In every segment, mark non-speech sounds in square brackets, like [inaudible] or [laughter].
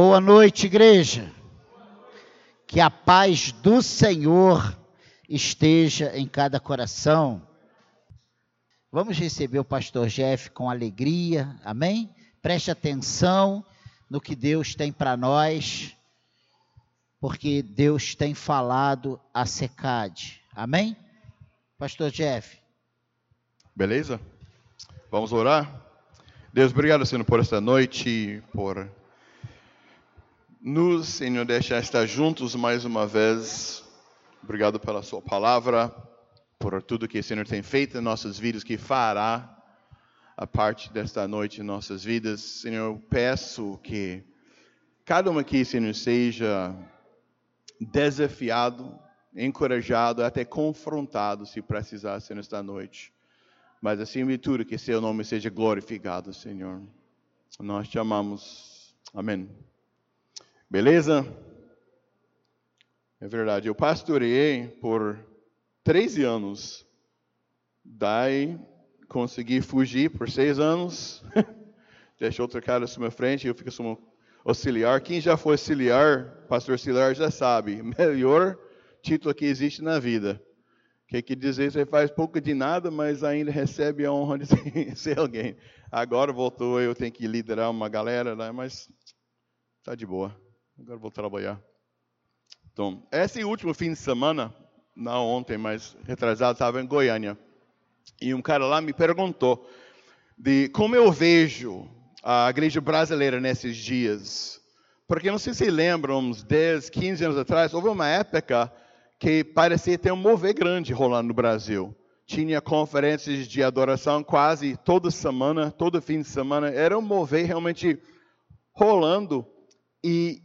Boa noite, igreja. Que a paz do Senhor esteja em cada coração. Vamos receber o pastor Jeff com alegria, amém? Preste atenção no que Deus tem para nós, porque Deus tem falado a secade, amém? Pastor Jeff. Beleza? Vamos orar? Deus, obrigado, Senhor, por esta noite, por nos, Senhor, deixar estar juntos mais uma vez. Obrigado pela Sua palavra, por tudo que o Senhor tem feito em nossas vidas, que fará a parte desta noite em nossas vidas. Senhor, eu peço que cada um aqui, Senhor, seja desafiado, encorajado, até confrontado, se precisar, Senhor, esta noite. Mas, acima de tudo, que Seu nome seja glorificado, Senhor. Nós te amamos. Amém. Beleza? É verdade. Eu pastoreei por 13 anos. Daí consegui fugir por seis anos. [laughs] Deixei outro cara à minha frente e eu fico como auxiliar. Quem já foi auxiliar, pastor auxiliar, já sabe. [laughs] Melhor título que existe na vida. Que quer dizer, você faz pouco de nada, mas ainda recebe a honra de [laughs] ser alguém. Agora voltou, eu tenho que liderar uma galera, né? mas tá de boa. Agora vou trabalhar. Então, esse último fim de semana, não ontem, mas retrasado, estava em Goiânia. E um cara lá me perguntou de como eu vejo a igreja brasileira nesses dias. Porque não sei se lembram, uns 10, 15 anos atrás, houve uma época que parecia ter um mover grande rolando no Brasil. Tinha conferências de adoração quase toda semana, todo fim de semana. Era um mover realmente rolando. E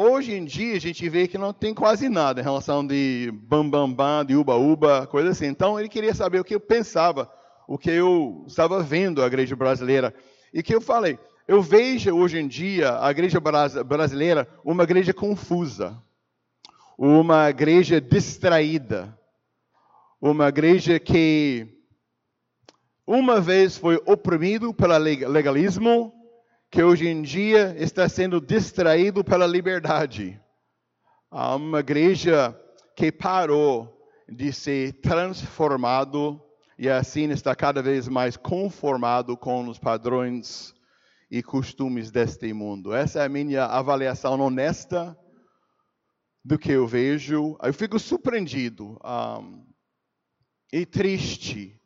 Hoje em dia a gente vê que não tem quase nada em relação de bam bam bam, de uba uba, coisa assim. Então ele queria saber o que eu pensava, o que eu estava vendo a igreja brasileira. E que eu falei, eu vejo hoje em dia a igreja brasileira uma igreja confusa, uma igreja distraída, uma igreja que uma vez foi oprimido pelo legalismo que hoje em dia está sendo distraído pela liberdade. Há uma igreja que parou de ser transformado e assim está cada vez mais conformado com os padrões e costumes deste mundo. Essa é a minha avaliação honesta do que eu vejo. Eu fico surpreendido um, e triste.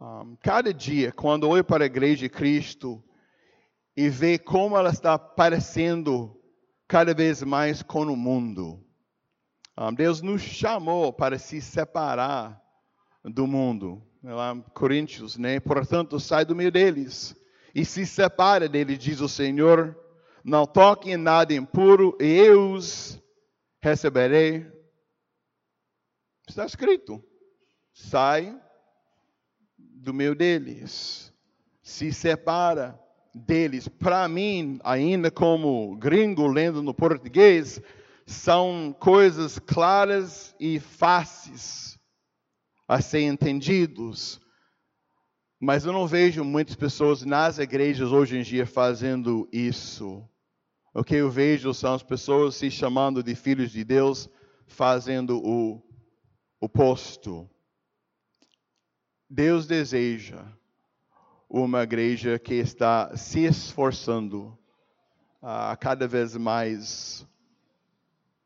Um, cada dia, quando olho para a igreja de Cristo, e ver como ela está parecendo cada vez mais com o mundo. Um, Deus nos chamou para se separar do mundo. Lá, Coríntios, né? Portanto, sai do meio deles e se separa deles, diz o Senhor. Não toque em nada impuro, e eu os receberei. Está escrito: sai do meio deles, se separa deles, para mim, ainda como gringo lendo no português, são coisas claras e fáceis a ser entendidos. Mas eu não vejo muitas pessoas nas igrejas hoje em dia fazendo isso. O que eu vejo são as pessoas se chamando de filhos de Deus, fazendo o oposto. Deus deseja uma igreja que está se esforçando a cada vez mais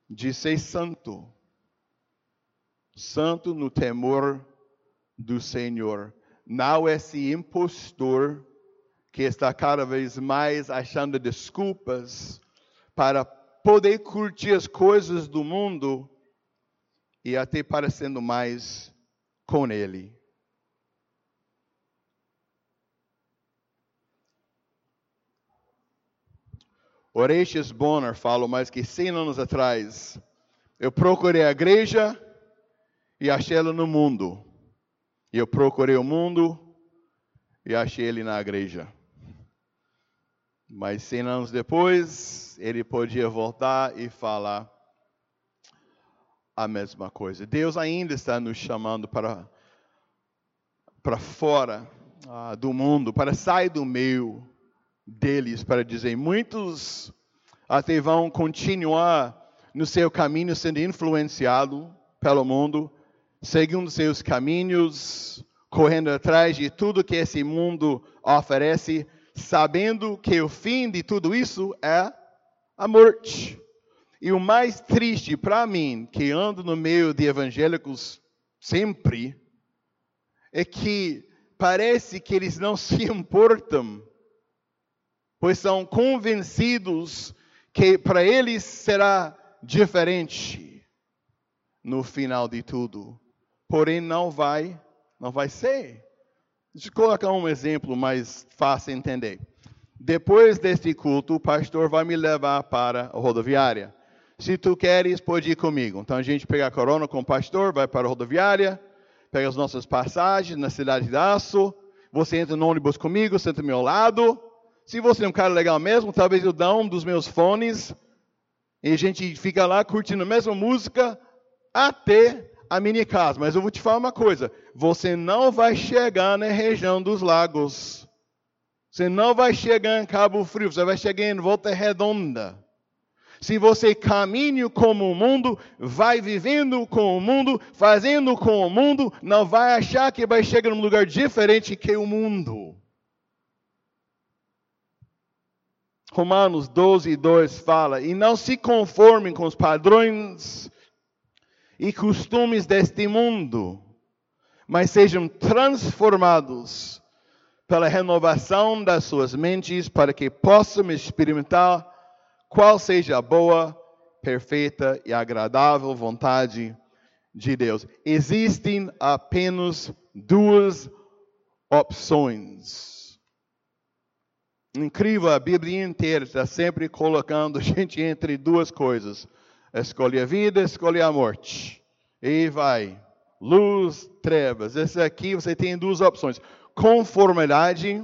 de ser santo. Santo no temor do Senhor. Não esse impostor que está cada vez mais achando desculpas para poder curtir as coisas do mundo e até parecendo mais com Ele. Orestes Bonner fala mais que 100 anos atrás, eu procurei a igreja e achei ela no mundo. E eu procurei o mundo e achei ele na igreja. Mas 100 anos depois, ele podia voltar e falar a mesma coisa. Deus ainda está nos chamando para, para fora ah, do mundo, para sair do meio deles para dizer: muitos até vão continuar no seu caminho sendo influenciado pelo mundo, seguindo seus caminhos, correndo atrás de tudo que esse mundo oferece, sabendo que o fim de tudo isso é a morte. E o mais triste para mim, que ando no meio de evangélicos sempre, é que parece que eles não se importam, pois são convencidos que para eles será diferente no final de tudo. Porém, não vai, não vai ser. Deixa eu colocar um exemplo mais fácil de entender. Depois deste culto, o pastor vai me levar para a rodoviária. Se tu queres, pode ir comigo. Então a gente pega a corona com o pastor, vai para a rodoviária, pega as nossas passagens na cidade de Aço. Você entra no ônibus comigo, senta ao meu lado. Se você é um cara legal mesmo, talvez eu dê um dos meus fones e a gente fica lá curtindo a mesma música até a mini casa. Mas eu vou te falar uma coisa: você não vai chegar na região dos lagos. Você não vai chegar em Cabo Frio, você vai chegar em Volta Redonda. Se você caminha como o mundo, vai vivendo com o mundo, fazendo com o mundo, não vai achar que vai chegar num lugar diferente que o mundo. Romanos 12, 2 fala: E não se conformem com os padrões e costumes deste mundo, mas sejam transformados pela renovação das suas mentes, para que possam experimentar qual seja a boa, perfeita e agradável vontade de Deus. Existem apenas duas opções Incrível, a Bíblia inteira está sempre colocando [laughs] a gente entre duas coisas: escolhe a vida, escolhe a morte. E vai. Luz, trevas. Esse aqui você tem duas opções: conformidade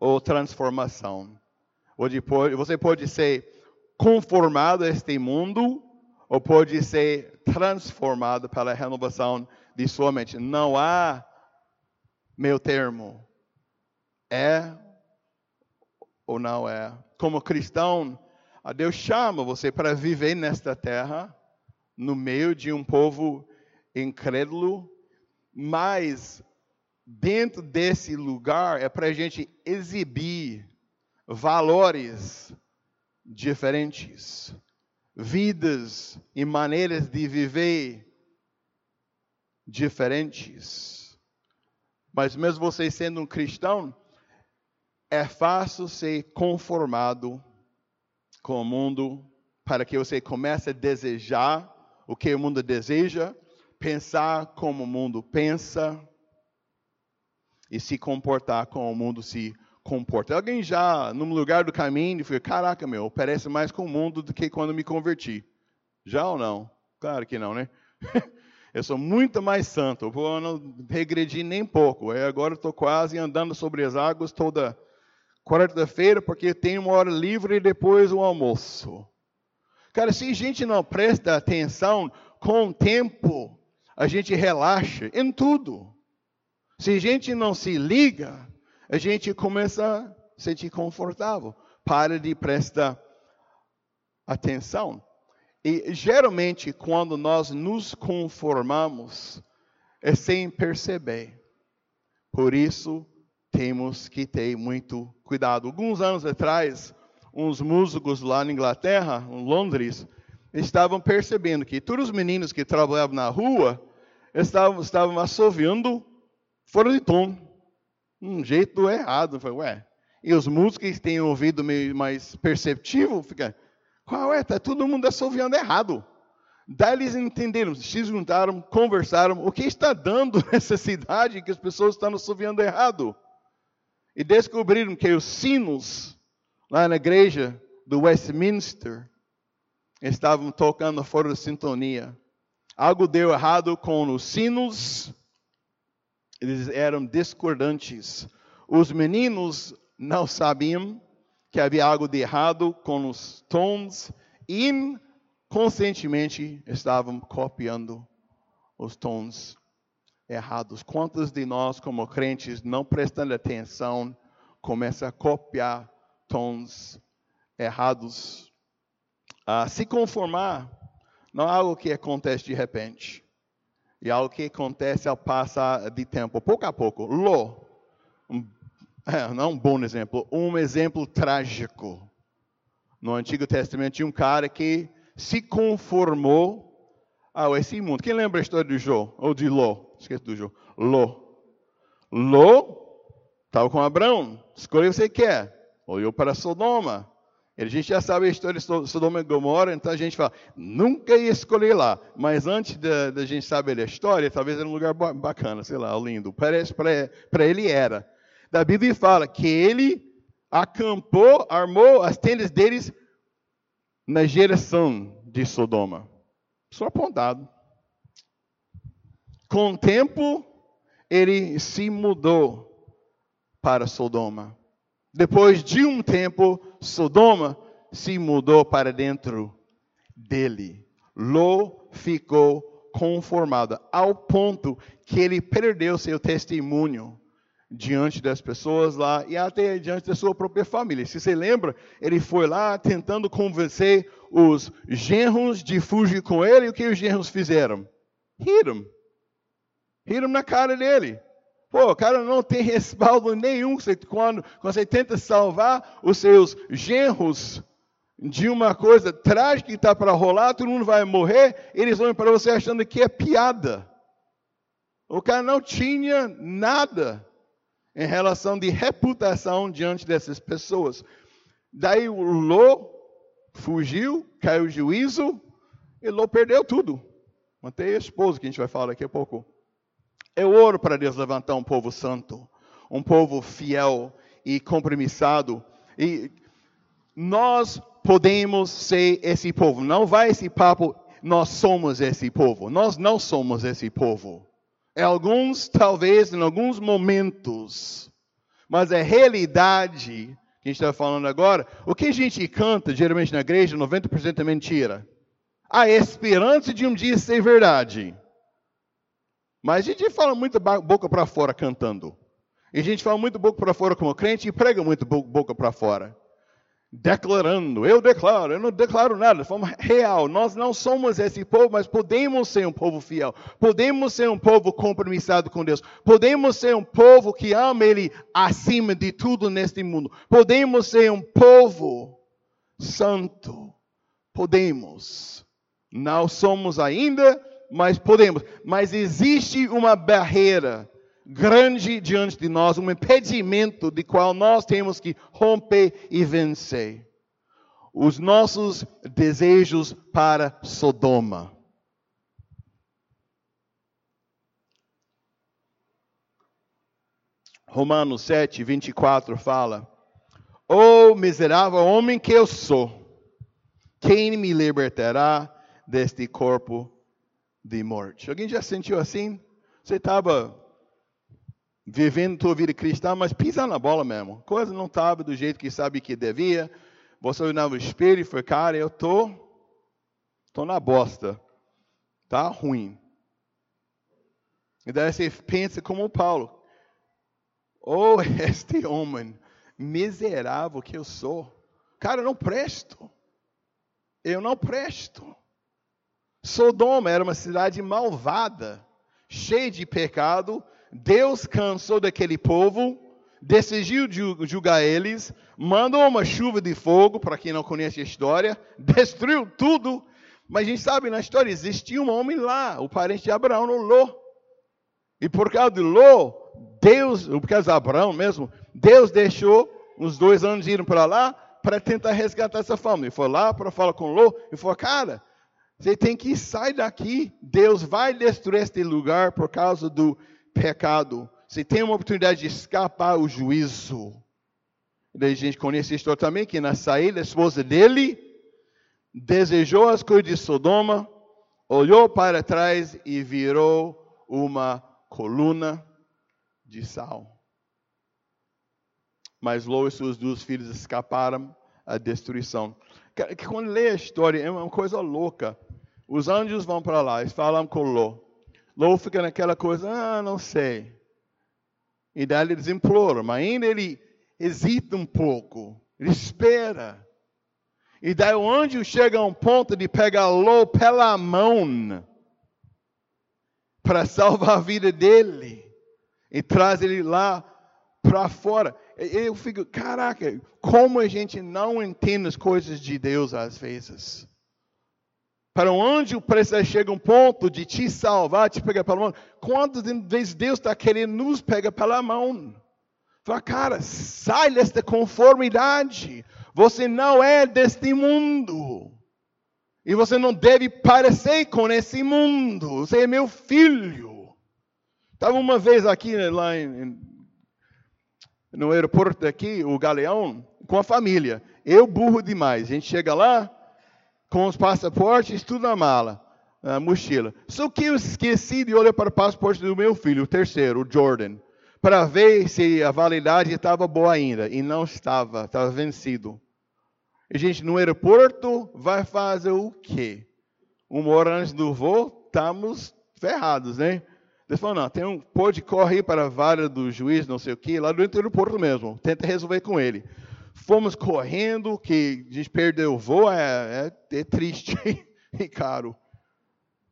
ou transformação. Você pode ser conformado a este mundo, ou pode ser transformado pela renovação de sua mente. Não há meu termo. É ou não é. Como cristão, Deus chama você para viver nesta terra, no meio de um povo incrédulo, mas dentro desse lugar é para a gente exibir valores diferentes, vidas e maneiras de viver diferentes. Mas mesmo você sendo um cristão, é fácil ser conformado com o mundo para que você comece a desejar o que o mundo deseja, pensar como o mundo pensa e se comportar como o mundo se comporta. Alguém já, num lugar do caminho, foi, caraca, meu, parece mais com o mundo do que quando me converti. Já ou não? Claro que não, né? [laughs] Eu sou muito mais santo, eu não regredi nem pouco. Agora estou quase andando sobre as águas toda quarta-feira, porque tem uma hora livre e depois o almoço. Cara, se a gente não presta atenção, com o tempo, a gente relaxa em tudo. Se a gente não se liga, a gente começa a se sentir confortável. Para de prestar atenção. E geralmente, quando nós nos conformamos, é sem perceber. Por isso, temos que ter muito cuidado. Alguns anos atrás, uns músicos lá na Inglaterra, em Londres, estavam percebendo que todos os meninos que trabalhavam na rua estavam, estavam assoviando fora de tom. Um jeito errado. Falei, ué. E os músicos que têm ouvido meio mais perceptivo, fica, qual é? Está todo mundo assoviando errado. Daí eles entenderam, se juntaram, conversaram, o que está dando [laughs] nessa cidade que as pessoas estão assoviando errado? E descobriram que os sinos lá na igreja do Westminster estavam tocando fora de sintonia. Algo deu errado com os sinos, eles eram discordantes. Os meninos não sabiam que havia algo de errado com os tons, e inconscientemente estavam copiando os tons errados. Quantos de nós, como crentes, não prestando atenção, começa a copiar tons errados. Ah, se conformar não é algo que acontece de repente. É algo que acontece ao passar de tempo, pouco a pouco. Ló, um, é, não um bom exemplo, um exemplo trágico. No Antigo Testamento tinha um cara que se conformou a esse mundo. Quem lembra a história de Jó? Ou de Ló? Esqueci do Jó. Ló. Ló estava com Abraão. Escolha o que você quer. Olhou para Sodoma. A gente já sabe a história de Sodoma e Gomorra, então a gente fala, nunca ia escolher lá. Mas antes da gente saber a história, talvez era um lugar bacana, sei lá, lindo. Parece para ele era. Da Bíblia fala que ele acampou, armou as tendas deles na geração de Sodoma. Só apontado. Com o tempo, ele se mudou para Sodoma. Depois de um tempo, Sodoma se mudou para dentro dele. Ló ficou conformado ao ponto que ele perdeu seu testemunho diante das pessoas lá e até diante da sua própria família. Se você lembra, ele foi lá tentando convencer os genros de fugir com ele, e o que os genros fizeram? Riram. Riram na cara dele. Pô, o cara não tem [laughs] respaldo nenhum quando, quando você tenta salvar os seus genros de uma coisa trágica que está para rolar, todo mundo vai morrer, eles vão para você achando que é piada. O cara não tinha nada em relação de reputação diante dessas pessoas. Daí o Ló fugiu, caiu o juízo, e Ló perdeu tudo. Mantei a esposa, que a gente vai falar daqui a pouco. Eu oro para Deus levantar um povo santo, um povo fiel e compromissado. E nós podemos ser esse povo. Não vai esse papo, nós somos esse povo. Nós não somos esse povo. Em alguns, talvez, em alguns momentos. Mas a realidade que a gente está falando agora, o que a gente canta geralmente na igreja, 90% é mentira. A esperança de um dia ser verdade. Mas a gente fala muito boca para fora cantando. E a gente fala muito boca para fora como crente e prega muito boca para fora. Declarando, eu declaro, eu não declaro nada, de forma real. Nós não somos esse povo, mas podemos ser um povo fiel. Podemos ser um povo compromissado com Deus. Podemos ser um povo que ama Ele acima de tudo neste mundo. Podemos ser um povo santo. Podemos. Não somos ainda, mas podemos. Mas existe uma barreira grande diante de nós, um impedimento de qual nós temos que romper e vencer. Os nossos desejos para Sodoma. Romanos 7, 24 fala: oh, miserável homem que eu sou, quem me libertará deste corpo de morte. Alguém já sentiu assim? Você estava vivendo tua vida cristã, mas pisando na bola mesmo. Coisa não estava do jeito que sabe que devia. Você olhava no espelho e foi, cara, eu tô, tô na bosta. Tá ruim. E daí você pensa como Paulo. Oh, [laughs] este homem miserável que eu sou. Cara, eu não presto. Eu não presto. Sodoma era uma cidade malvada, cheia de pecado. Deus cansou daquele povo, decidiu julgar eles, mandou uma chuva de fogo, para quem não conhece a história, [laughs] destruiu tudo. Mas a gente sabe na história, existia um homem lá, o parente de Abraão, o Ló. E por causa de Ló, Deus, por causa de Abraão mesmo, Deus deixou uns dois anos irem para lá para tentar resgatar essa família. Ele foi lá para falar com Ló e falou, cara, você tem que sair daqui. Deus vai destruir este lugar por causa do pecado. Você tem uma oportunidade de escapar o juízo. Daí a gente conhece a história também, que na saída, a esposa dele desejou as coisas de Sodoma, olhou para trás e virou uma coluna de sal. Mas Ló e seus dois filhos escaparam à destruição quando lê a história é uma coisa louca. Os anjos vão para lá, eles falam com Ló. Ló fica naquela coisa, ah, não sei. E daí eles imploram, mas ainda ele hesita um pouco. Ele espera. E daí o anjo chega a um ponto de pegar Ló pela mão para salvar a vida dele e traz ele lá para fora. Eu fico, caraca, como a gente não entende as coisas de Deus às vezes. Para um anjo precisa chegar a um ponto de te salvar, te pegar pela mão. Quantas vezes Deus está querendo nos pegar pela mão? Fala, cara, sai desta conformidade. Você não é deste mundo. E você não deve parecer com esse mundo. Você é meu filho. Estava uma vez aqui né, lá em, no aeroporto aqui, o Galeão, com a família. Eu burro demais. A gente chega lá com os passaportes, tudo na mala, na mochila. Só que eu esqueci de olhar para o passaporte do meu filho, o terceiro, o Jordan, para ver se a validade estava boa ainda. E não estava, estava vencido. E, gente, no aeroporto vai fazer o quê? Uma hora antes do voo, estamos ferrados, né? Eles falaram, não, tem um, pode correr para a vara do juiz, não sei o quê, lá dentro do aeroporto mesmo. Tenta resolver com ele. Fomos correndo, que a gente perdeu o voo, é, é, é triste [laughs] e caro.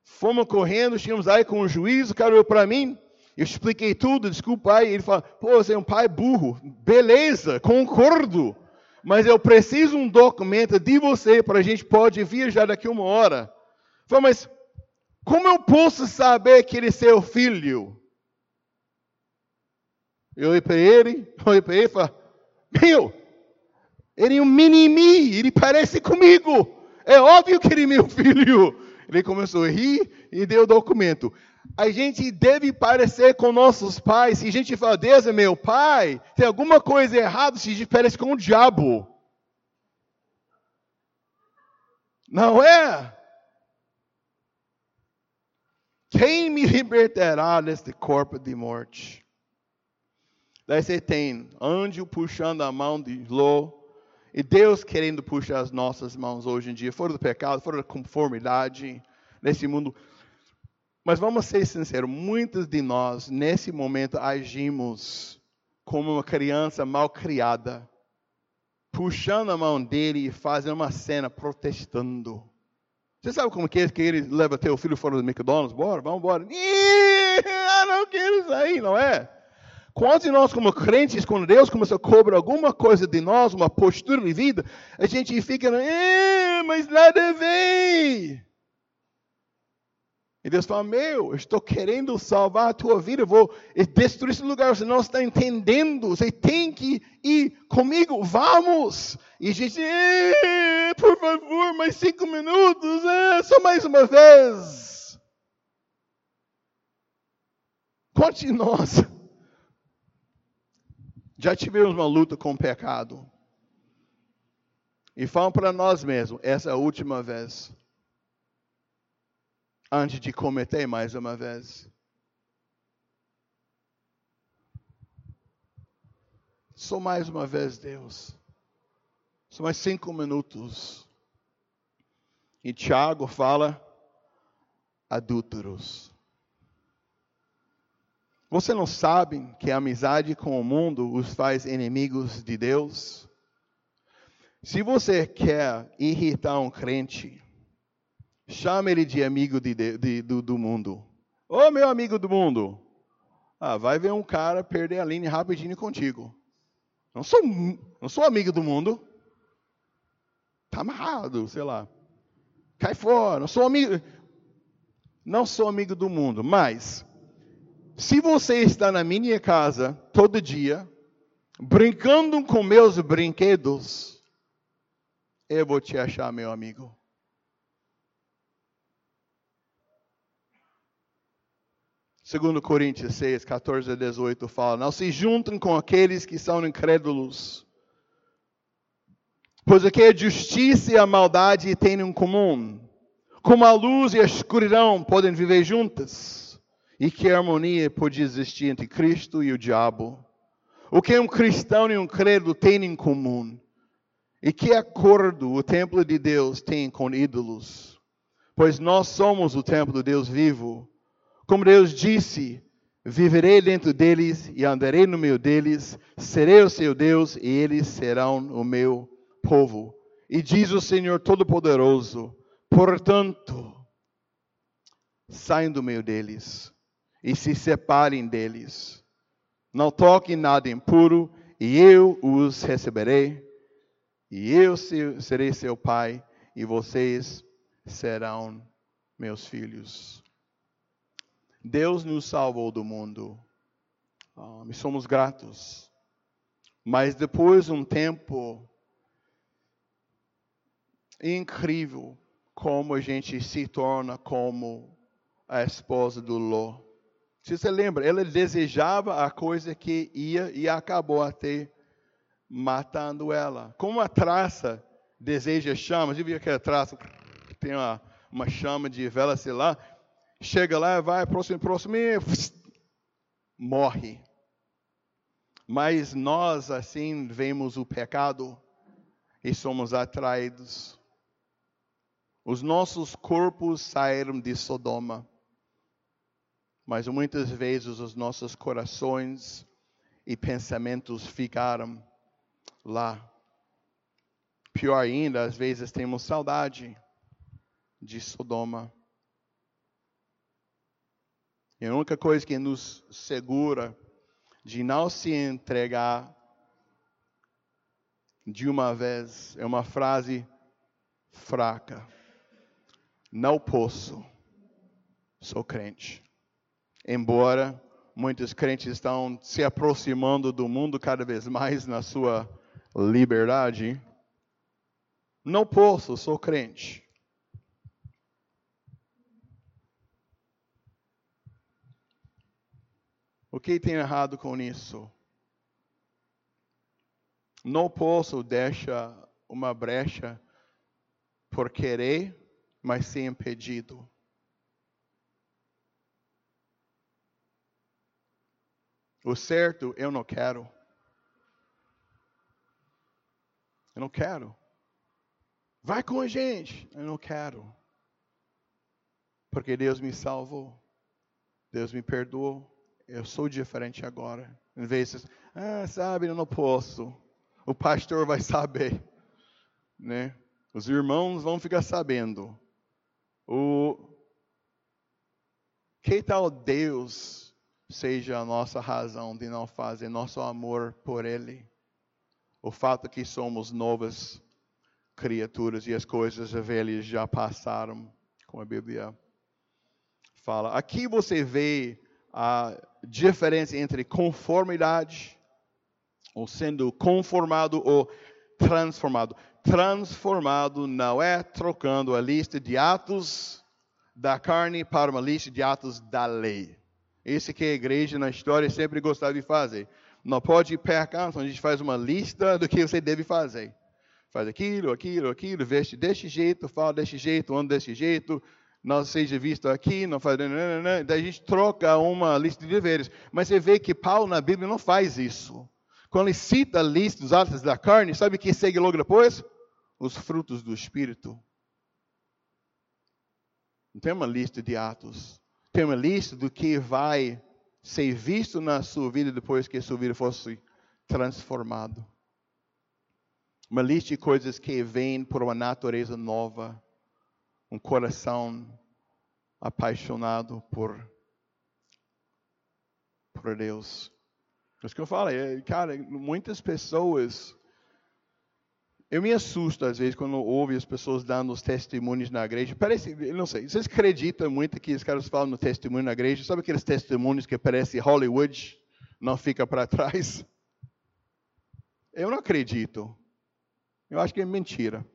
Fomos correndo, chegamos aí com o juiz, o cara olhou para mim, eu expliquei tudo, desculpa aí. Ele falou, pô, você é um pai burro. Beleza, concordo mas eu preciso um documento de você para a gente pode viajar daqui uma hora. Falei, mas como eu posso saber que ele é seu filho? Eu olhei para ele, [laughs] olhei para ele e falei, meu, ele é um mini-me, ele parece comigo. É óbvio que ele é meu [laughs] filho. Ele começou a rir e deu o documento. A gente deve parecer com nossos pais. Se a gente fala, Deus é meu pai, tem alguma coisa errada se a gente parece com o diabo. Não é? Quem me libertará deste corpo de morte? Daí você tem anjo puxando a mão de Ló, e Deus querendo puxar as nossas mãos hoje em dia, fora do pecado, fora da conformidade, nesse mundo. Mas vamos ser sinceros, muitos de nós, nesse momento, agimos como uma criança mal criada, puxando a mão dele e fazendo uma cena protestando. Você sabe como que é que ele leva teu filho fora do McDonald's? Bora, vamos embora. Eu não quero sair, não é? Quando nós, como crentes, quando Deus começa a cobrar alguma coisa de nós, uma postura de vida, a gente fica, mas nada vem. E Deus fala: Meu, eu estou querendo salvar a tua vida, vou destruir esse lugar. Você não está entendendo. Você tem que ir comigo. Vamos. E a gente, por favor, mais cinco minutos, é, só mais uma vez. Quantos de nós já tivemos uma luta com o pecado? E falam para nós mesmos: essa é a última vez antes de cometer mais uma vez. Só mais uma vez, Deus. Só mais cinco minutos. E Tiago fala: adúlteros. Você não sabe que a amizade com o mundo os faz inimigos de Deus? Se você quer irritar um crente, Chama ele de amigo de, de, de, do, do mundo. Ô meu amigo do mundo. Ah, vai ver um cara perder a linha rapidinho contigo. Não sou, não sou amigo do mundo. Tá amarrado, sei lá. Cai fora. Não sou amigo. Não sou amigo do mundo. Mas, se você está na minha casa todo dia, brincando com meus brinquedos, eu vou te achar meu amigo. Segundo Coríntios 6, 14 a 18 fala: Não se juntem com aqueles que são incrédulos, pois o que a justiça e a maldade têm em comum? Como a luz e a escuridão podem viver juntas? E que harmonia pode existir entre Cristo e o diabo? O que um cristão e um credo têm em comum? E que acordo o templo de Deus tem com ídolos? Pois nós somos o templo do Deus vivo como Deus disse: Viverei dentro deles e andarei no meio deles, serei o seu Deus e eles serão o meu povo. E diz o Senhor Todo-Poderoso: portanto, saiam do meio deles e se separem deles. Não toquem nada impuro, e eu os receberei, e eu serei seu pai, e vocês serão meus filhos. Deus nos salvou do mundo, ah, e somos gratos. Mas depois de um tempo incrível, como a gente se torna como a esposa do Ló. Se você lembra, ela desejava a coisa que ia e acabou até matando ela. Como a traça deseja chama, você viu aquela traça, tem uma, uma chama de vela, sei lá, chega lá, vai, próximo, próximo, e morre. Mas nós, assim, vemos o pecado e somos atraídos. Os nossos corpos saíram de Sodoma, mas muitas vezes os nossos corações e pensamentos ficaram lá. Pior ainda, às vezes temos saudade de Sodoma. E a única coisa que nos segura de não se entregar de uma vez é uma frase fraca. Não posso, sou crente. Embora muitos crentes estão se aproximando do mundo cada vez mais na sua liberdade, não posso, sou crente. O que tem errado com isso? Não posso deixar uma brecha por querer, mas ser impedido. O certo eu não quero. Eu não quero. Vai com a gente. Eu não quero. Porque Deus me salvou. Deus me perdoou eu sou diferente agora. Em vez de, ah, sabe, eu não posso. O pastor vai saber, né? Os irmãos vão ficar sabendo. O que tal Deus seja a nossa razão de não fazer nosso amor por Ele? O fato que somos novas criaturas e as coisas velhas já passaram, como a Bíblia fala. Aqui você vê a diferença entre conformidade, ou sendo conformado ou transformado. Transformado não é trocando a lista de atos da carne para uma lista de atos da lei. Isso que a igreja na história sempre gostava de fazer. Não pode pecar, então a gente faz uma lista do que você deve fazer. Faz aquilo, aquilo, aquilo, veste desse jeito, fala desse jeito, anda desse jeito, não seja visto aqui, não faz. Daí a gente troca uma lista de deveres. Mas você vê que Paulo na Bíblia não faz isso. Quando ele cita a lista dos atos da carne, sabe o que segue logo depois? Os frutos do Espírito. Não tem uma lista de atos. Tem uma lista do que vai ser visto na sua vida depois que a sua vida fosse transformada. Uma lista de coisas que vêm por uma natureza nova um coração apaixonado por, por Deus. É isso que eu falo, é, cara, muitas pessoas. Eu me assusto às vezes quando ouvo as pessoas dando os testemunhos na igreja. Parece, não sei, vocês acreditam muito que os caras falam no testemunho na igreja? Sabe aqueles testemunhos que parece Hollywood, não fica para trás? Eu não acredito. Eu acho que é mentira.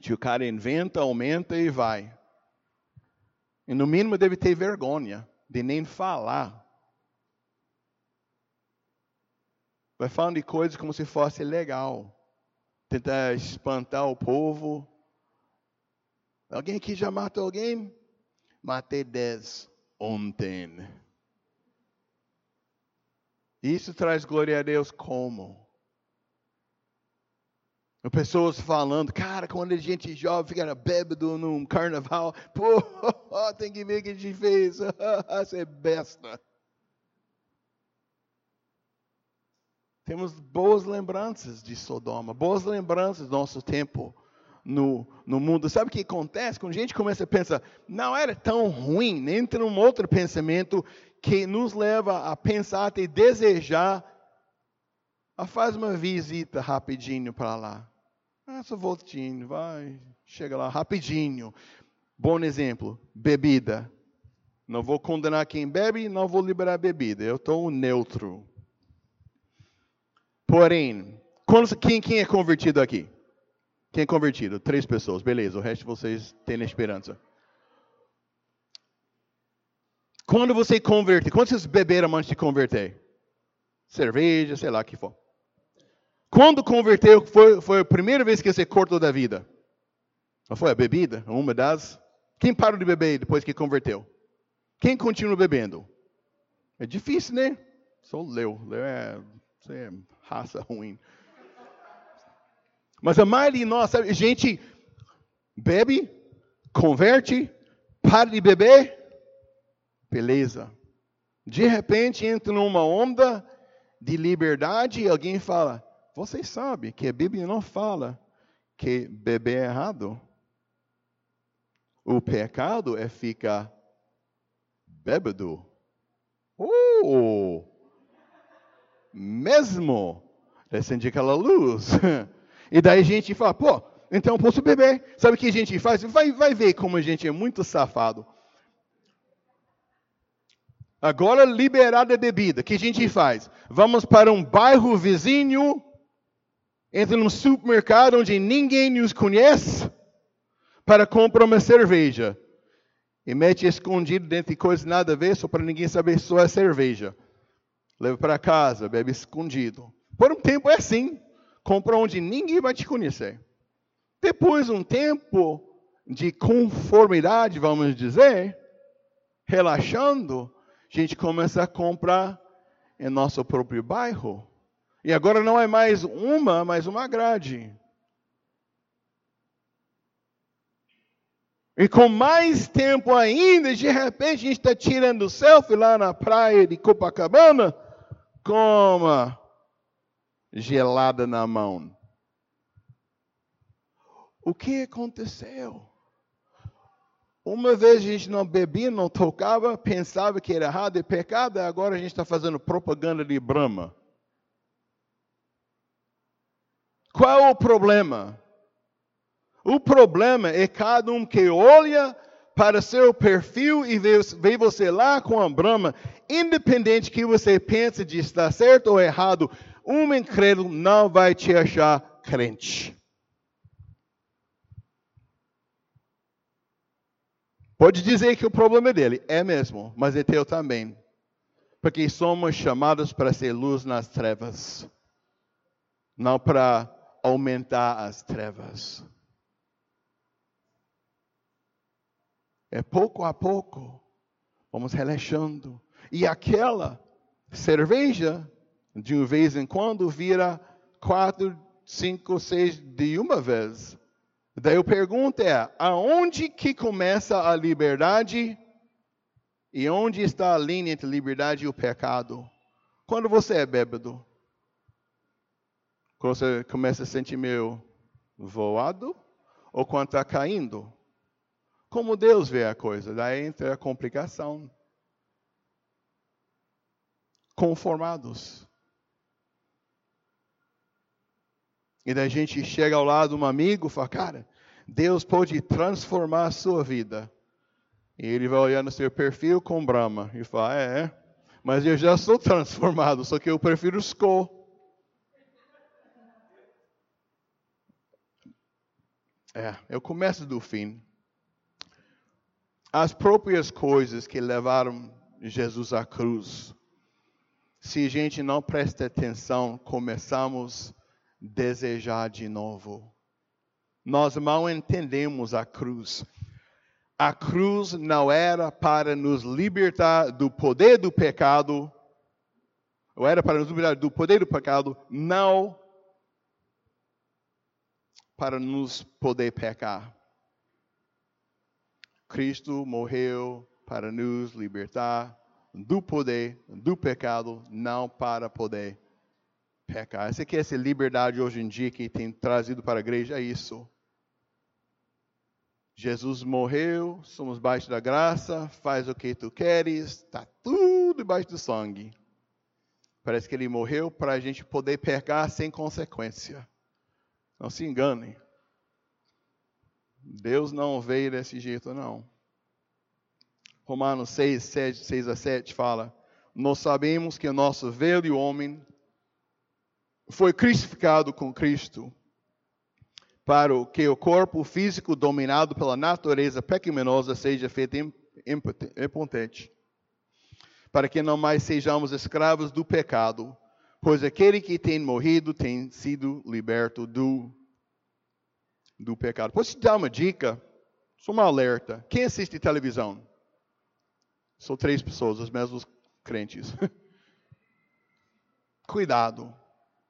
que o cara inventa, aumenta e vai. E no mínimo deve ter vergonha de nem falar. Vai falando de coisas como se fosse legal. Tentar espantar o povo. Alguém aqui já matou alguém? Matei dez ontem. Isso traz glória a Deus como? Pessoas falando, cara, quando a gente jovem fica bêbado num carnaval, [laughs] pô, tem que ver o que a gente fez, [laughs] você é besta. Temos boas lembranças de Sodoma, boas lembranças do nosso tempo no, no mundo. Sabe o que acontece? Quando a gente começa a pensar, não era tão ruim, entra um outro pensamento que nos leva a pensar até desejar a faz uma visita rapidinho para lá. Ah, só voltinho, vai, chega lá rapidinho. Bom exemplo, bebida. Não vou condenar quem bebe, não vou liberar bebida. Eu estou neutro. Porém, quem, quem é convertido aqui? Quem é convertido? Três pessoas, beleza. O resto vocês têm esperança. Quando você converte, quando vocês beberam antes de converter? Cerveja, sei lá o que for. Quando converteu, foi, foi a primeira vez que você cortou da vida? Não foi a bebida? Uma das? Quem parou de beber depois que converteu? Quem continua bebendo? É difícil, né? Sou leu. Leu é, é raça [laughs] ruim. Mas a maioria de nós, sabe, gente bebe, converte, para de beber, beleza. De repente entra numa onda de liberdade e alguém fala: Vocês sabem que a Bíblia não fala que beber é errado? O pecado é ficar bêbado. Oh! Mesmo! Acende aquela luz. [laughs] E daí a gente fala, pô, então posso beber. Sabe o que a gente faz? Vai, vai ver como a gente é muito safado. Agora liberada a bebida, o que a gente faz? Vamos para um bairro vizinho, entra num supermercado onde ninguém nos conhece, para comprar uma cerveja. E mete escondido dentro de coisas nada a ver, só para ninguém saber só é cerveja. Leva para casa, bebe escondido. Por um tempo é assim. Compra onde ninguém vai te conhecer. Depois um tempo de conformidade, vamos dizer, relaxando, a gente começa a comprar em nosso próprio bairro. E agora não é mais uma, mas uma grade. E com mais tempo ainda, de repente a gente está tirando selfie lá na praia de Copacabana. Coma gelada na mão. O que aconteceu? Uma vez a gente não bebia, não tocava, pensava que era errado e pecado, agora a gente está fazendo propaganda de Brahma. Qual é o problema? O problema é cada um que olha para seu perfil e vê, vê você lá com a Brahma, independente que você pense de estar certo ou errado, um incrédulo não vai te achar crente. Pode dizer que o problema é dele, é mesmo, mas é teu também. Porque somos chamados para ser luz nas trevas, não para aumentar as trevas. É pouco a pouco, vamos relaxando. E aquela cerveja de uma vez em quando vira quatro, cinco, seis de uma vez. Daí a pergunta é: aonde que começa a liberdade e onde está a linha entre liberdade e o pecado? Quando você é bêbado? Quando você começa a sentir meio voado? Ou quando está caindo? Como Deus vê a coisa? Daí entra a complicação. Conformados. E daí a gente chega ao lado de um amigo e fala, cara, Deus pode transformar a sua vida. E ele vai olhar no seu perfil com Brahma e fala, é, é, mas eu já sou transformado, só que eu prefiro Skol. É, eu começo do fim. As próprias coisas que levaram Jesus à cruz. Se a gente não presta atenção, começamos desejar de novo. Nós mal entendemos a cruz. A cruz não era para nos libertar do poder do pecado, ou era para nos libertar do poder do pecado, não para nos poder pecar. Cristo morreu para nos libertar do poder do pecado, não para poder pecar. Você quer essa liberdade hoje em dia que tem trazido para a igreja? É isso. Jesus morreu, somos baixo da graça, faz o que tu queres, está tudo debaixo do sangue. Parece que ele morreu para a gente poder pecar sem consequência. Não se engane. Deus não veio desse jeito, não. Romanos 6, 7, 6 a 7 fala: Nós sabemos que o nosso velho homem foi crucificado com Cristo, para que o corpo físico dominado pela natureza pecaminosa seja feito impotente, para que não mais sejamos escravos do pecado, pois aquele que tem morrido tem sido liberto do, do pecado. Posso te dar uma dica? Só uma alerta. Quem assiste televisão? São três pessoas, os mesmos crentes. [laughs] Cuidado.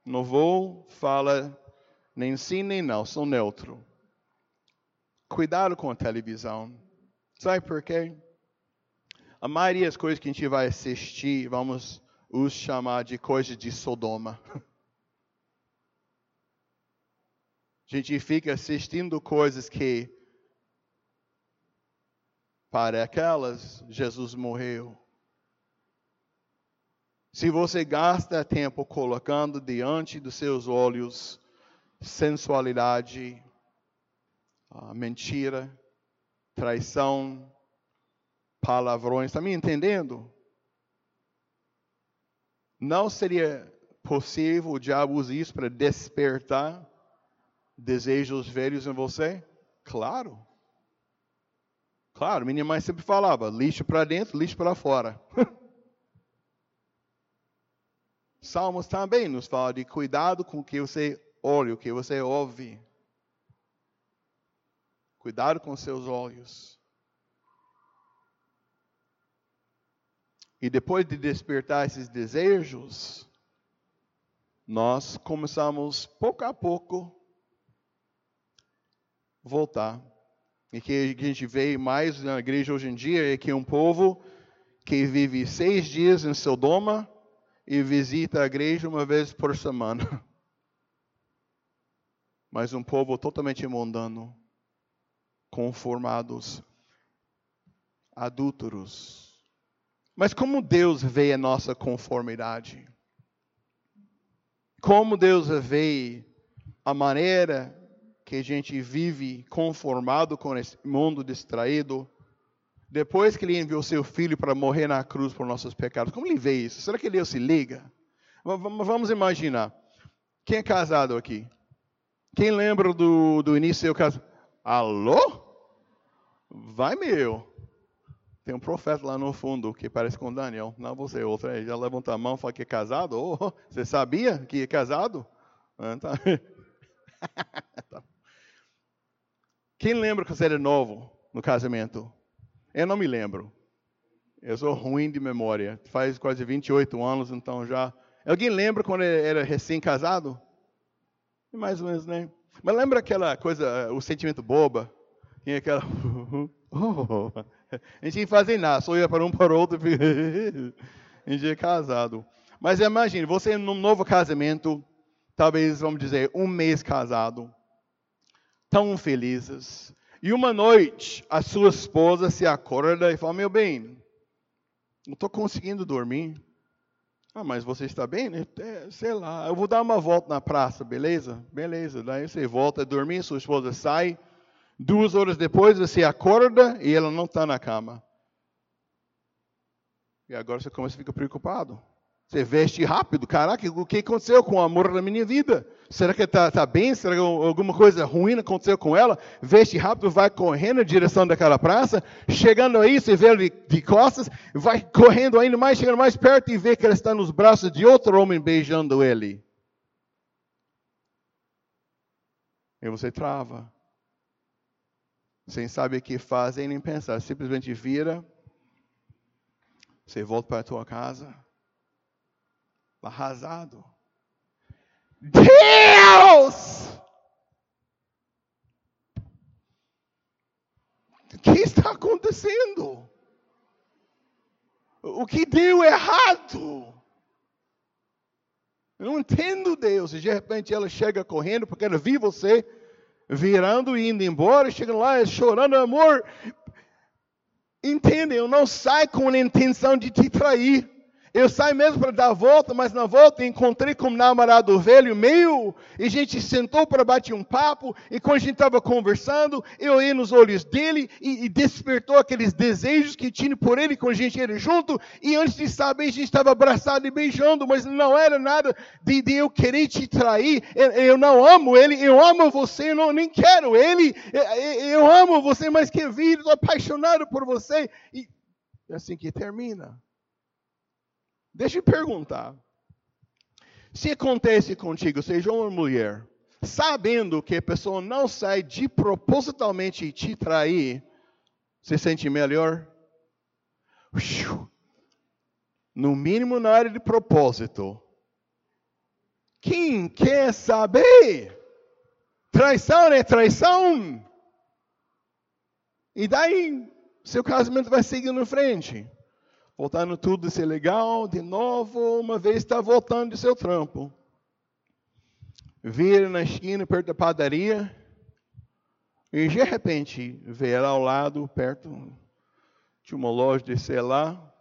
Não vou falar nem sim nem não, sou neutro. Cuidado com a televisão. Sabe por quê? A maioria das coisas que a gente vai assistir, vamos os chamar de coisas de Sodoma. [laughs] A gente fica assistindo coisas que, para aquelas, Jesus morreu. Se você gasta tempo colocando diante dos seus olhos sensualidade, mentira, traição, palavrões, está me entendendo? Não seria possível o diabo usar isso para despertar desejos velhos em você? Claro. Claro, minha mãe sempre falava: lixo para dentro, lixo para fora. [laughs] Salmos também nos fala de cuidado com o que você olha, o que você ouve. Cuidado com seus olhos. E depois de despertar esses desejos, nós começamos pouco a pouco voltar. E que a gente vê mais na igreja hoje em dia é que um povo que vive seis dias em Sodoma e visita a igreja uma vez por semana. [laughs] Mas um povo totalmente mundano, conformados, adúlteros. Mas como Deus vê a nossa conformidade? Como Deus vê a maneira que a gente vive conformado com esse mundo distraído? depois que ele enviou seu filho para morrer na cruz por nossos pecados, como ele vê isso? Será que Deus se liga? Vamos imaginar. Quem é casado aqui? Quem lembra do, do início do seu casamento? Alô? Vai meu. Tem um profeta lá no fundo que parece com Daniel. Não, você, outro. Ele já levanta a mão e fala que é casado. Oh, você sabia que é casado? Ah, [laughs] tá. tá. Quem lembra que você era novo no casamento? Eu não me lembro. Eu sou ruim de memória. Faz quase 28 anos, então já. Alguém lembra quando era recém-casado? Mais ou menos, né? Mas lembra aquela coisa, o sentimento boba? Tinha aquela. [laughs] Oh, a gente não fazia nada, só ia para um para o outro. a gente é casado. Mas imagine, você num novo casamento, talvez, vamos dizer, um mês casado, tão felizes, e uma noite, a sua esposa se acorda e fala: Meu bem, não estou conseguindo dormir. Ah, mas você está bem, né? É, sei lá, eu vou dar uma volta na praça, beleza? Beleza. Daí você volta a dormir, sua esposa sai. Duas horas depois você acorda e ela não está na cama. E agora você começa a ficar preocupado. Você veste rápido. Caraca, o que aconteceu com o amor da minha vida? Será que está tá bem? Será que alguma coisa ruim aconteceu com ela? Veste rápido, vai correndo na direção daquela praça. Chegando aí, você vê ele de costas, vai correndo ainda mais, chegando mais perto e vê que ela está nos braços de outro homem beijando ele. E você trava. Sem saber o que fazer nem pensar. Simplesmente vira. Você volta para a tua casa arrasado. Deus! O que está acontecendo? O que deu errado? Eu não entendo Deus. E de repente ela chega correndo porque ela viu você virando e indo embora, chegando lá chorando, amor. Entende? Eu não saio com a intenção de te trair. Eu saio mesmo para dar a volta, mas na volta encontrei com um namorado velho meu, e a gente sentou para bater um papo, e quando a gente estava conversando, eu olhei nos olhos dele e, e, despertou aqueles desejos que tinha por ele quando a gente era junto, e antes de saber, a gente estava abraçado e beijando, mas não era nada de, de eu querer te trair, eu, eu, não amo ele, eu amo você, eu não, nem quero ele, eu, eu amo você mais que vida, estou apaixonado por você, e é assim que termina. Deixa eu perguntar. Se acontece contigo, seja uma mulher, sabendo que a pessoa não sai de propositalmente te trair, você sente melhor? No mínimo na área de propósito. Quem quer saber? Traição é traição. E daí, seu casamento vai seguindo em frente voltando tudo a ser legal, de novo, uma vez está voltando de seu trampo. Vira na esquina, perto da padaria, e de repente vê ela ao lado, perto de uma loja de sei lá,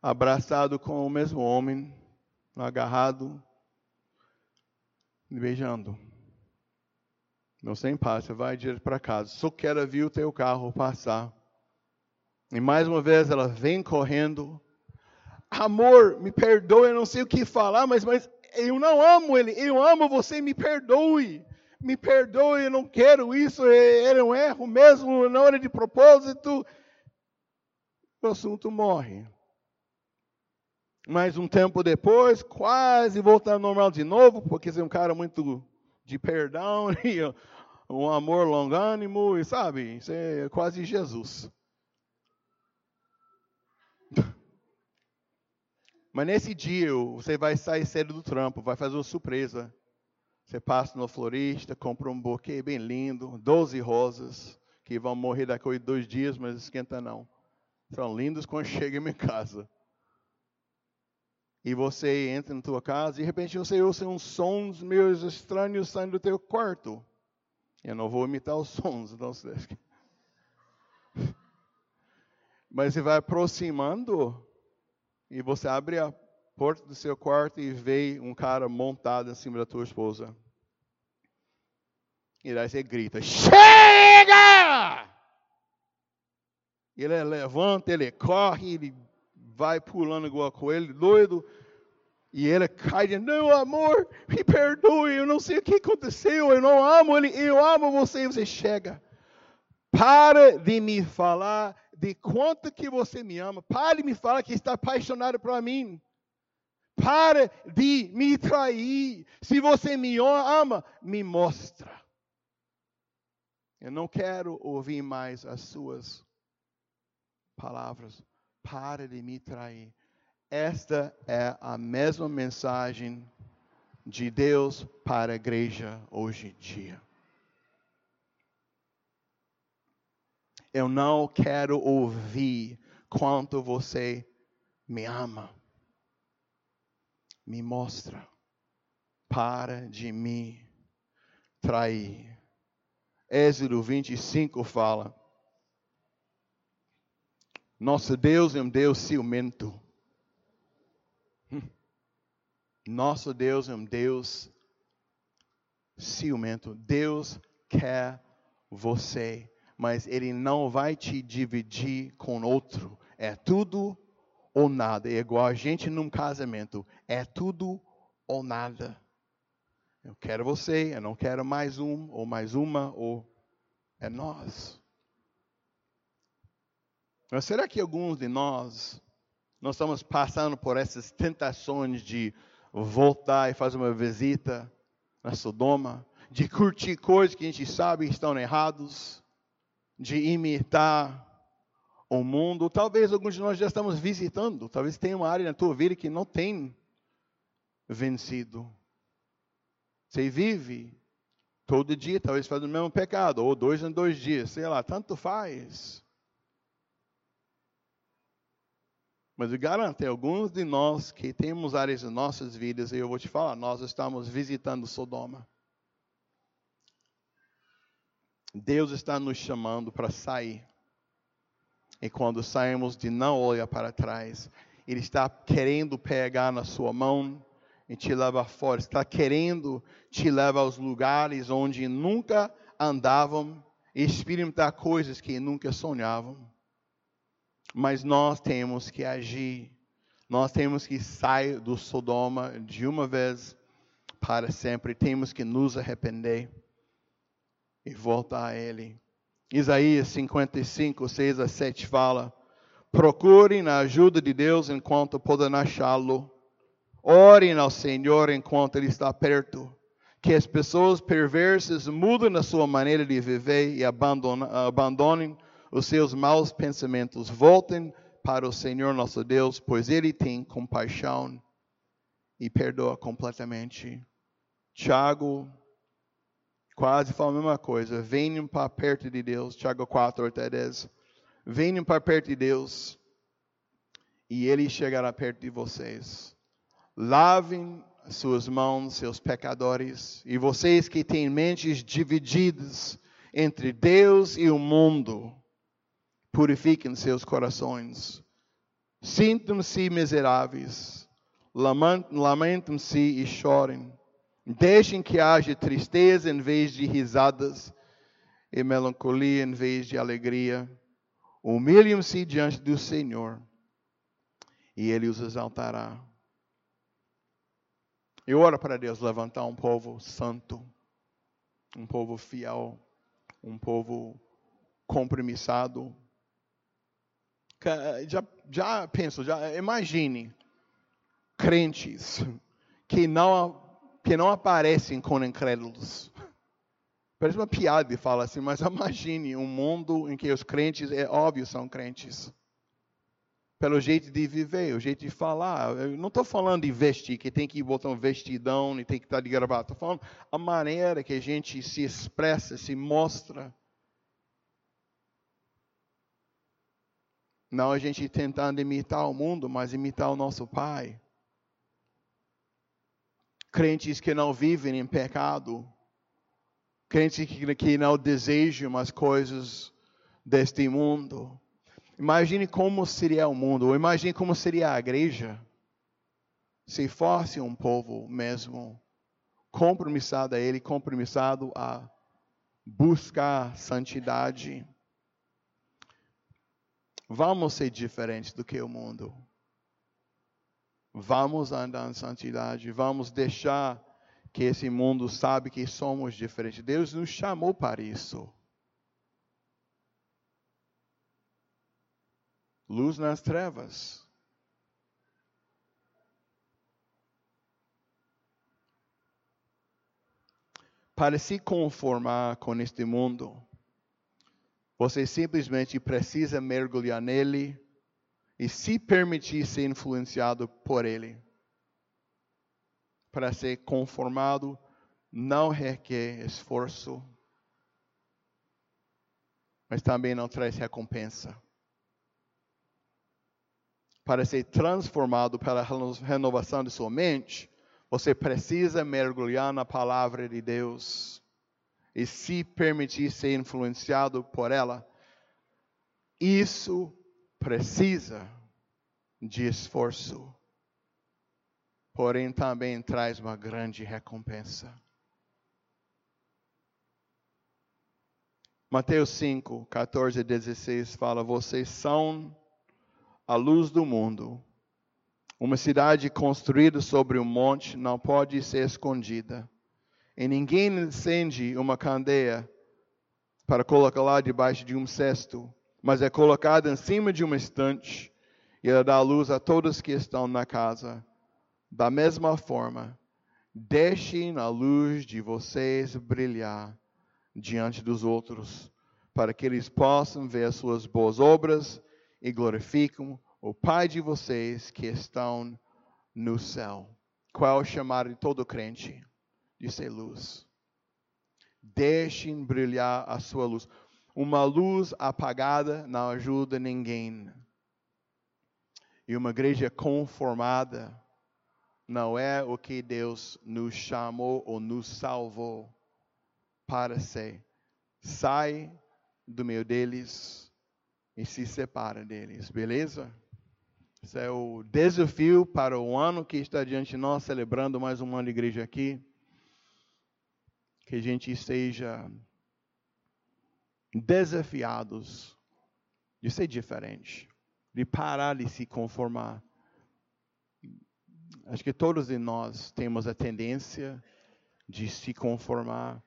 abraçado com o mesmo homem, agarrado, beijando. Não sem passa, vai direto para casa. Só quero ver o teu carro passar. E mais uma vez ela vem correndo. Amor, me perdoe, eu não sei o que falar, mas, mas eu não amo ele, eu amo você, me perdoe. Me perdoe, eu não quero isso, é, era um erro mesmo, não era de propósito. O assunto morre. Mas um tempo depois, quase volta ao normal de novo, porque você é um cara muito de perdão [laughs] e um amor longânimo, e sabe, isso é quase Jesus. Mas nesse dia você vai sair cedo do trampo, vai fazer uma surpresa. Você passa na florista, compra um buquê bem lindo, 12 rosas, que vão morrer daqui a dois dias, mas esquenta não. São lindos quando [laughs] chega em casa. E você entra na tua casa e de repente você ouve uns sons meus estranhos saindo do teu quarto. Eu não vou imitar os sons, não sei. Mas você vai aproximando e você abre a porta do seu quarto e vê um cara montado em cima da tua esposa. E daí você grita: Chega! Ele levanta, ele corre, ele vai pulando igual coelho, doido. E ele cai de não, amor, me perdoe, eu não sei o que aconteceu, eu não amo ele, eu amo você. E você chega. Para de me falar de quanto que você me ama. Pare de me falar que está apaixonado por mim. Pare de me trair. Se você me ama, me mostra. Eu não quero ouvir mais as suas palavras. Pare de me trair. Esta é a mesma mensagem de Deus para a igreja hoje em dia. Eu não quero ouvir quanto você me ama. Me mostra. Para de me trair. Êxodo 25 fala: Nosso Deus é um Deus ciumento. Hum. Nosso Deus é um Deus ciumento. Deus quer você mas ele não vai te dividir com outro. É tudo ou nada. É igual a gente num casamento. É tudo ou nada. Eu quero você, eu não quero mais um, ou mais uma, ou é nós. Mas será que alguns de nós, nós estamos passando por essas tentações de voltar e fazer uma visita na Sodoma, de curtir coisas que a gente sabe estão errados, de imitar o mundo. Talvez alguns de nós já estamos visitando. Talvez tenha uma área na tua vida que não tem vencido. Você vive todo dia, talvez fazendo o mesmo pecado, ou dois em dois dias, sei lá, tanto faz. Mas eu garanto, alguns de nós que temos áreas em nossas vidas, e eu vou te falar, nós estamos visitando Sodoma. Deus está nos chamando para sair. E quando saímos de não olhar para trás, Ele está querendo pegar na sua mão e te levar fora. Está querendo te levar aos lugares onde nunca andavam e experimentar coisas que nunca sonhavam. Mas nós temos que agir. Nós temos que sair do Sodoma de uma vez para sempre. Temos que nos arrepender e voltar a Ele. Isaías 55, 6 a 7 fala: Procurem a ajuda de Deus enquanto podem achá-lo. Orem ao Senhor enquanto Ele está perto. Que as pessoas perversas mudem a sua maneira de viver e abandonem os seus maus pensamentos. Voltem para o Senhor nosso Deus, pois Ele tem compaixão e perdoa completamente. Tiago quase fala a mesma coisa. Venham para perto de Deus. Tiago 4, até 10. Venham para perto de Deus e Ele chegará perto de vocês. Lavem suas mãos, seus pecadores, e vocês que têm mentes divididas entre Deus e o mundo, purifiquem seus corações. Sintam-se miseráveis, lamentem-se e chorem. Deixem que haja tristeza em vez de risadas e melancolia em vez de alegria. Humilhem-se diante do Senhor e Ele os exaltará. Eu oro para Deus levantar um povo santo, um povo fiel, um povo compromissado. Já, já penso, já imagine crentes que não que não aparecem com incrédulos. Parece uma piada de falar assim, mas [laughs] imagine um mundo em que os crentes, é óbvio, são crentes. Pelo jeito de viver, o jeito de falar. Eu não estou falando de vestir, que tem que botar um vestidão e tem que estar de gravata. Estou falando a maneira que a gente se expressa, se mostra. Não a gente tentando imitar o mundo, mas imitar o nosso Pai crentes que não vivem em pecado, crentes que, não desejam as coisas deste mundo. Imagine como seria o mundo, ou imagine como seria a igreja se fosse um povo mesmo compromissado a Ele, compromissado a buscar santidade. Vamos ser diferentes do que o mundo. Vamos andar em santidade, vamos deixar que esse mundo sabe que somos diferentes. Deus nos chamou para isso. Luz nas trevas. Para se conformar com este mundo, você simplesmente precisa mergulhar nele e se permitir ser influenciado por ele. Para ser conformado não requer esforço, mas também não traz recompensa. Para ser transformado pela renovação de sua mente, você precisa mergulhar na palavra de Deus e se permitir ser influenciado por ela. Isso precisa de esforço, porém também traz uma grande recompensa. Mateus 5, 14 e 16 fala: Vocês são a luz do mundo. Uma cidade construída sobre um monte não pode ser escondida. E ninguém acende uma candeia para colocá-la debaixo de um cesto mas é colocada em cima de uma estante e ela dá luz a todos que estão na casa. Da mesma forma, deixem a luz de vocês brilhar diante dos outros, para que eles possam ver as suas boas obras e glorificam o Pai de vocês que estão no céu. Qual é o chamado de todo crente? De ser luz. Deixem brilhar a sua luz. Uma luz apagada não ajuda ninguém. E uma igreja conformada não é o que Deus nos chamou ou nos salvou para ser. Sai do meio deles e se separa deles, beleza? Esse é o desafio para o ano que está diante de nós, celebrando mais um ano de igreja aqui. Que a gente esteja desafiados de ser diferente, de parar de se conformar. Acho que todos de nós temos a tendência de se conformar.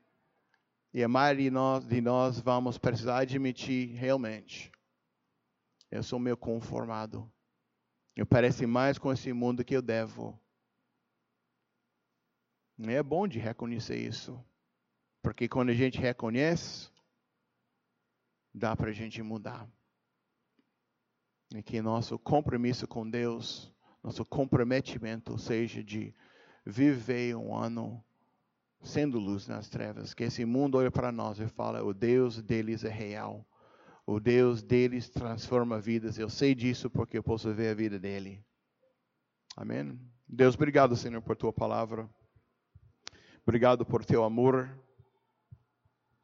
E a maioria de nós, de nós vamos precisar admitir realmente. Eu sou meio conformado. Eu pareço mais com esse mundo que eu devo. É bom de reconhecer isso. Porque quando a gente reconhece, dá para a gente mudar. E que nosso compromisso com Deus, nosso comprometimento seja de viver um ano sendo luz nas trevas. Que esse mundo olha para nós e fala: o Deus deles é real. O Deus deles transforma vidas. Eu sei disso porque eu posso ver a vida dele. Amém. Deus, obrigado, Senhor, por tua palavra. Obrigado por teu amor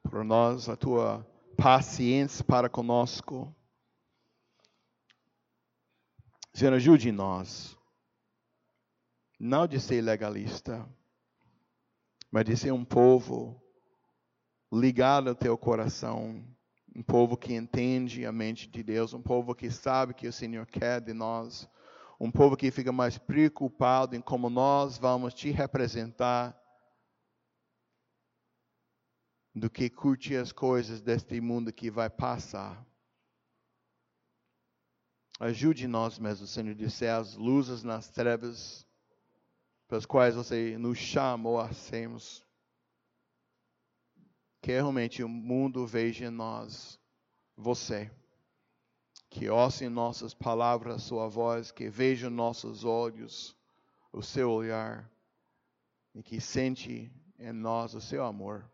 por nós, a tua paciência para conosco. Senhor, ajude nós, não de ser legalista, mas de ser um povo ligado ao teu coração. Um povo que entende a mente de Deus, um povo que sabe que o Senhor quer de nós, um povo que fica mais preocupado em como nós vamos te representar do que curtir as coisas deste mundo que vai passar. Ajude nós mesmo, Senhor, de ser as luzes nas trevas pelas quais você nos chamou a sermos que realmente o mundo veja em nós você. Que ouça nossas palavras sua voz, que veja nossos olhos o seu olhar e que sente em nós o seu amor.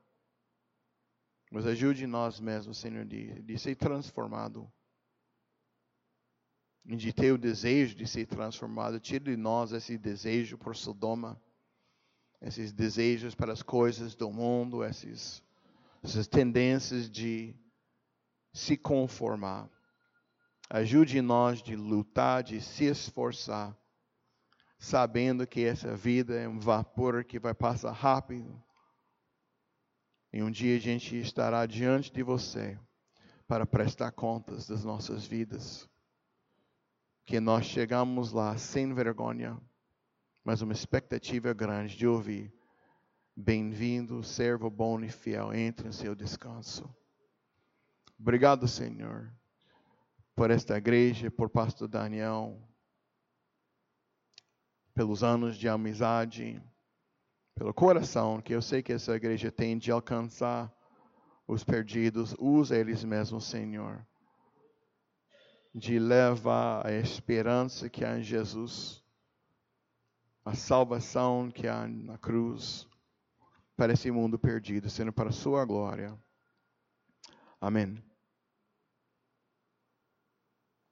Mas ajude nós mesmos, Senhor, de, de ser transformado. De ter o desejo de ser transformado. Tire de nós esse desejo por Sodoma. Esses desejos para as coisas do mundo, esses essas tendências de se conformar. Ajude nós de lutar, de se esforçar, sabendo que essa vida é um vapor que vai passar rápido. E um dia a gente estará diante de você para prestar contas das nossas vidas. Que nós chegamos lá sem vergonha, mas uma expectativa grande de ouvir Bem-vindo, servo bom e fiel, entre em seu descanso. Obrigado, Senhor, por esta igreja, por pastor Daniel, pelos anos de amizade, pelo coração que eu sei que essa igreja tem de alcançar os perdidos, usa eles mesmos, Senhor, de levar a esperança que há em Jesus, a salvação que há na cruz para esse mundo perdido, sendo para a sua glória. Amém.